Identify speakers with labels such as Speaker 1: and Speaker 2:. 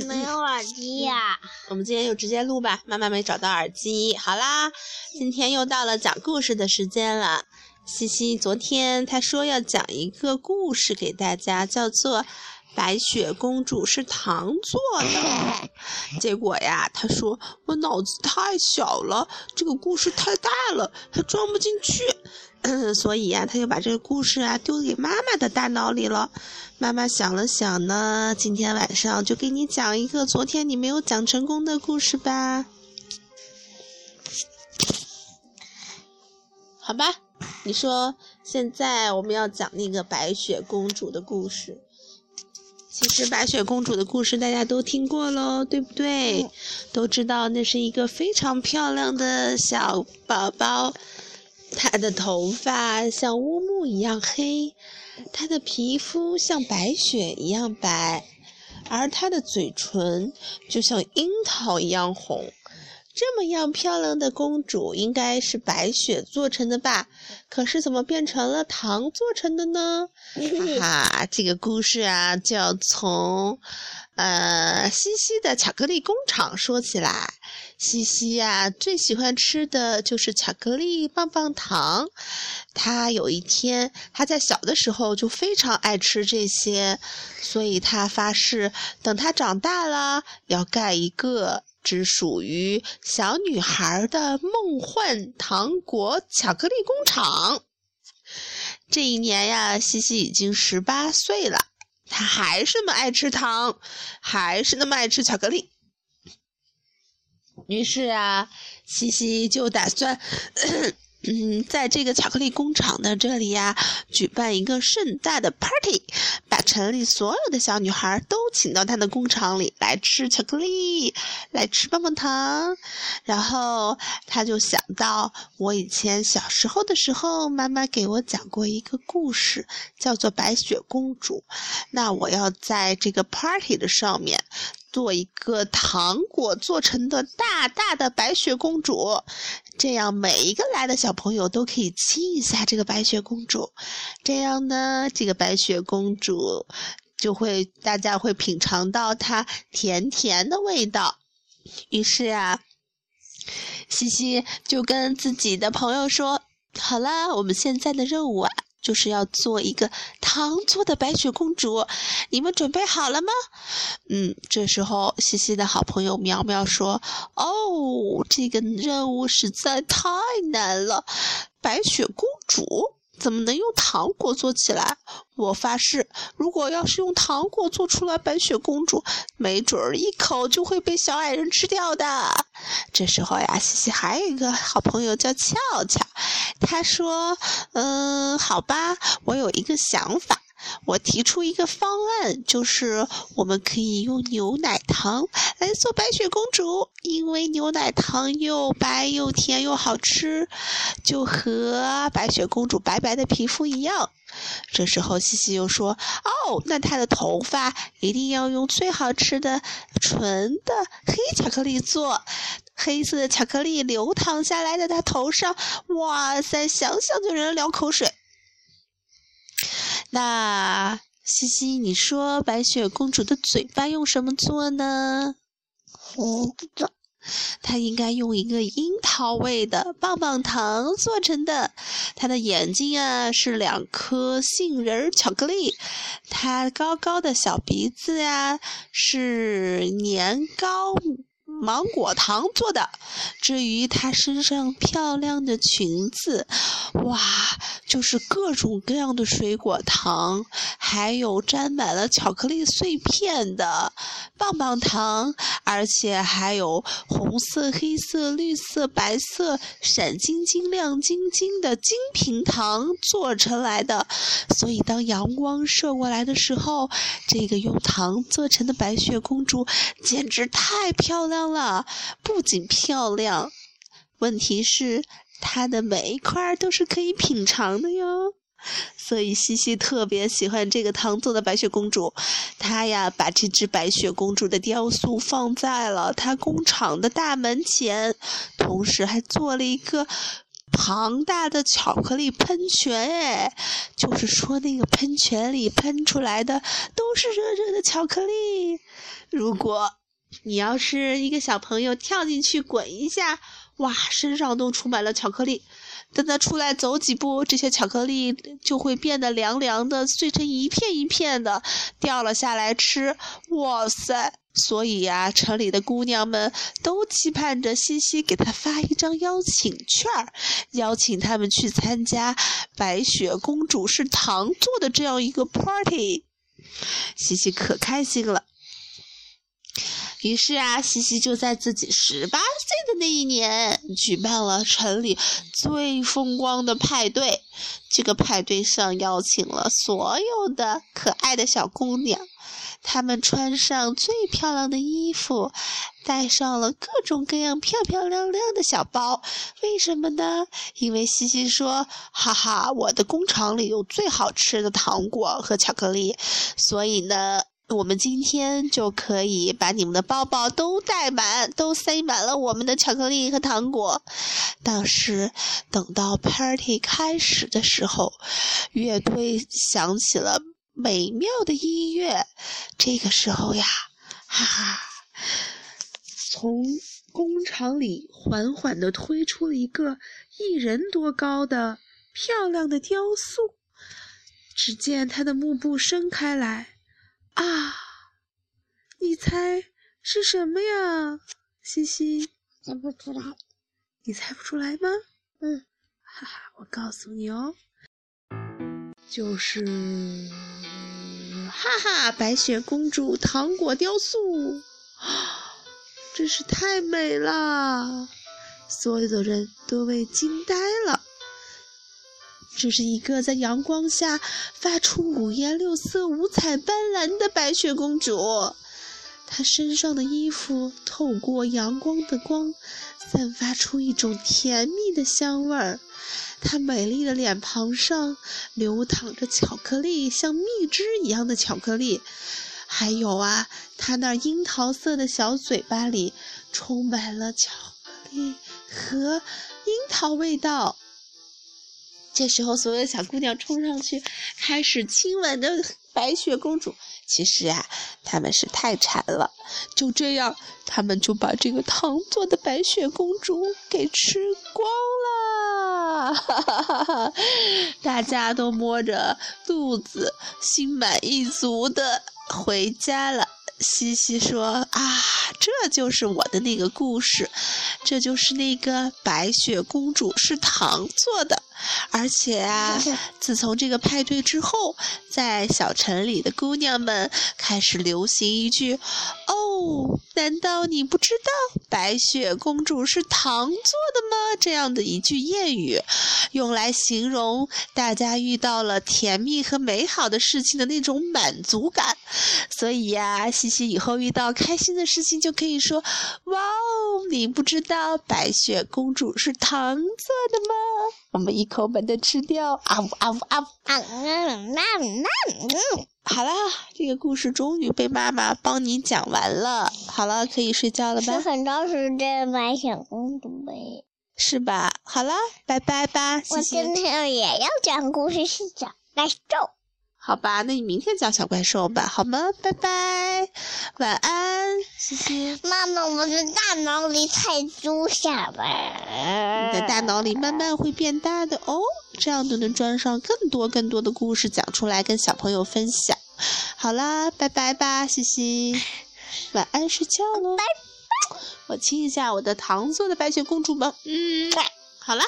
Speaker 1: 么没有耳机呀？
Speaker 2: 我们今天就直接录吧，妈妈没找到耳机。好啦，今天又到了讲故事的时间了。西西昨天他说要讲一个故事给大家，叫做《白雪公主是糖做的 》。结果呀，他说我脑子太小了，这个故事太大了，他装不进去。所以呀，他就把这个故事啊丢给妈妈的大脑里了。妈妈想了想呢，今天晚上就给你讲一个昨天你没有讲成功的故事吧。好吧，你说现在我们要讲那个白雪公主的故事。其实白雪公主的故事大家都听过喽，对不对？都知道那是一个非常漂亮的小宝宝。她的头发像乌木一样黑，她的皮肤像白雪一样白，而她的嘴唇就像樱桃一样红。这么样漂亮的公主，应该是白雪做成的吧？可是怎么变成了糖做成的呢？哈哈，这个故事啊，就要从。呃，西西的巧克力工厂说起来，西西呀最喜欢吃的就是巧克力棒棒糖。他有一天，他在小的时候就非常爱吃这些，所以他发誓，等他长大了要盖一个只属于小女孩的梦幻糖果巧克力工厂。这一年呀，西西已经十八岁了。他还是那么爱吃糖，还是那么爱吃巧克力。于是啊，西西就打算。嗯，在这个巧克力工厂的这里呀，举办一个盛大的 party，把城里所有的小女孩都请到他的工厂里来吃巧克力，来吃棒棒糖。然后他就想到，我以前小时候的时候，妈妈给我讲过一个故事，叫做白雪公主。那我要在这个 party 的上面。做一个糖果做成的大大的白雪公主，这样每一个来的小朋友都可以亲一下这个白雪公主，这样呢，这个白雪公主就会大家会品尝到它甜甜的味道。于是啊，西西就跟自己的朋友说：“好啦，我们现在的任务啊。”就是要做一个糖做的白雪公主，你们准备好了吗？嗯，这时候西西的好朋友苗苗说：“哦，这个任务实在太难了，白雪公主。”怎么能用糖果做起来？我发誓，如果要是用糖果做出来白雪公主，没准儿一口就会被小矮人吃掉的。这时候呀，西西还有一个好朋友叫俏俏，他说：“嗯，好吧，我有一个想法。”我提出一个方案，就是我们可以用牛奶糖来做白雪公主，因为牛奶糖又白又甜又好吃，就和白雪公主白白的皮肤一样。这时候，西西又说：“哦，那她的头发一定要用最好吃的纯的黑巧克力做，黑色的巧克力流淌下来在她头上，哇塞，想想就让人流口水。”那西西，你说白雪公主的嘴巴用什么做呢？
Speaker 1: 不知道，
Speaker 2: 她应该用一个樱桃味的棒棒糖做成的。她的眼睛啊是两颗杏仁巧克力，她高高的小鼻子呀是年糕。芒果糖做的。至于她身上漂亮的裙子，哇，就是各种各样的水果糖，还有沾满了巧克力碎片的棒棒糖，而且还有红色、黑色、绿色、白色、闪晶晶、亮晶晶的金平糖做成来的。所以，当阳光射过来的时候，这个用糖做成的白雪公主简直太漂亮。了，不仅漂亮，问题是它的每一块都是可以品尝的哟。所以西西特别喜欢这个糖做的白雪公主。她呀，把这只白雪公主的雕塑放在了她工厂的大门前，同时还做了一个庞大的巧克力喷泉。哎，就是说那个喷泉里喷出来的都是热热的巧克力。如果你要是一个小朋友跳进去滚一下，哇，身上都充满了巧克力。等他出来走几步，这些巧克力就会变得凉凉的，碎成一片一片的，掉了下来吃。哇塞！所以呀，城里的姑娘们都期盼着西西给他发一张邀请券，邀请他们去参加白雪公主是糖做的这样一个 party。西西可开心了。于是啊，西西就在自己十八岁的那一年，举办了城里最风光的派对。这个派对上邀请了所有的可爱的小姑娘，她们穿上最漂亮的衣服，带上了各种各样漂漂亮亮的小包。为什么呢？因为西西说：“哈哈，我的工厂里有最好吃的糖果和巧克力，所以呢。”我们今天就可以把你们的包包都带满，都塞满了我们的巧克力和糖果。但是等到 party 开始的时候，乐队响起了美妙的音乐。这个时候呀，哈哈，从工厂里缓缓地推出了一个一人多高的漂亮的雕塑。只见他的幕布伸开来。啊，你猜是什么呀，西西？
Speaker 1: 猜不出来。
Speaker 2: 你猜不出来吗？
Speaker 1: 嗯，
Speaker 2: 哈哈，我告诉你哦，就是哈哈，白雪公主糖果雕塑，真是太美了，所有的人都被惊呆了。这是一个在阳光下发出五颜六色、五彩斑斓的白雪公主。她身上的衣服透过阳光的光，散发出一种甜蜜的香味儿。她美丽的脸庞上流淌着巧克力，像蜜汁一样的巧克力。还有啊，她那樱桃色的小嘴巴里充满了巧克力和樱桃味道。这时候，所有的小姑娘冲上去，开始亲吻着白雪公主。其实啊，他们是太馋了。就这样，他们就把这个糖做的白雪公主给吃光了。哈哈哈哈！大家都摸着肚子，心满意足的回家了。西西说：“啊，这就是我的那个故事，这就是那个白雪公主是糖做的。”而且啊，自从这个派对之后，在小城里的姑娘们开始流行一句：“哦，难道你不知道白雪公主是糖做的吗？”这样的一句谚语，用来形容大家遇到了甜蜜和美好的事情的那种满足感。所以呀，西西以后遇到开心的事情就可以说：“哇哦，你不知道白雪公主是糖做的吗？”我们一口把它吃掉，啊呜啊呜啊呜啊！好啦，这个故事终于被妈妈帮你讲完了。好了，可以睡觉了吧？
Speaker 1: 是很长时间白雪公主呗。
Speaker 2: 是吧？好了，拜拜吧，
Speaker 1: 我今天也要讲故事，是讲怪兽。
Speaker 2: 好吧，那你明天讲小怪兽吧，好吗？拜拜，晚安，谢谢。
Speaker 1: 妈妈，我的大脑里太猪下
Speaker 2: 了。你的大脑里慢慢会变大的哦，这样就能装上更多更多的故事讲出来跟小朋友分享。好啦，拜拜吧，西西，晚安，睡觉喽。
Speaker 1: 拜拜。
Speaker 2: 我亲一下我的糖做的白雪公主吧。嗯，好了。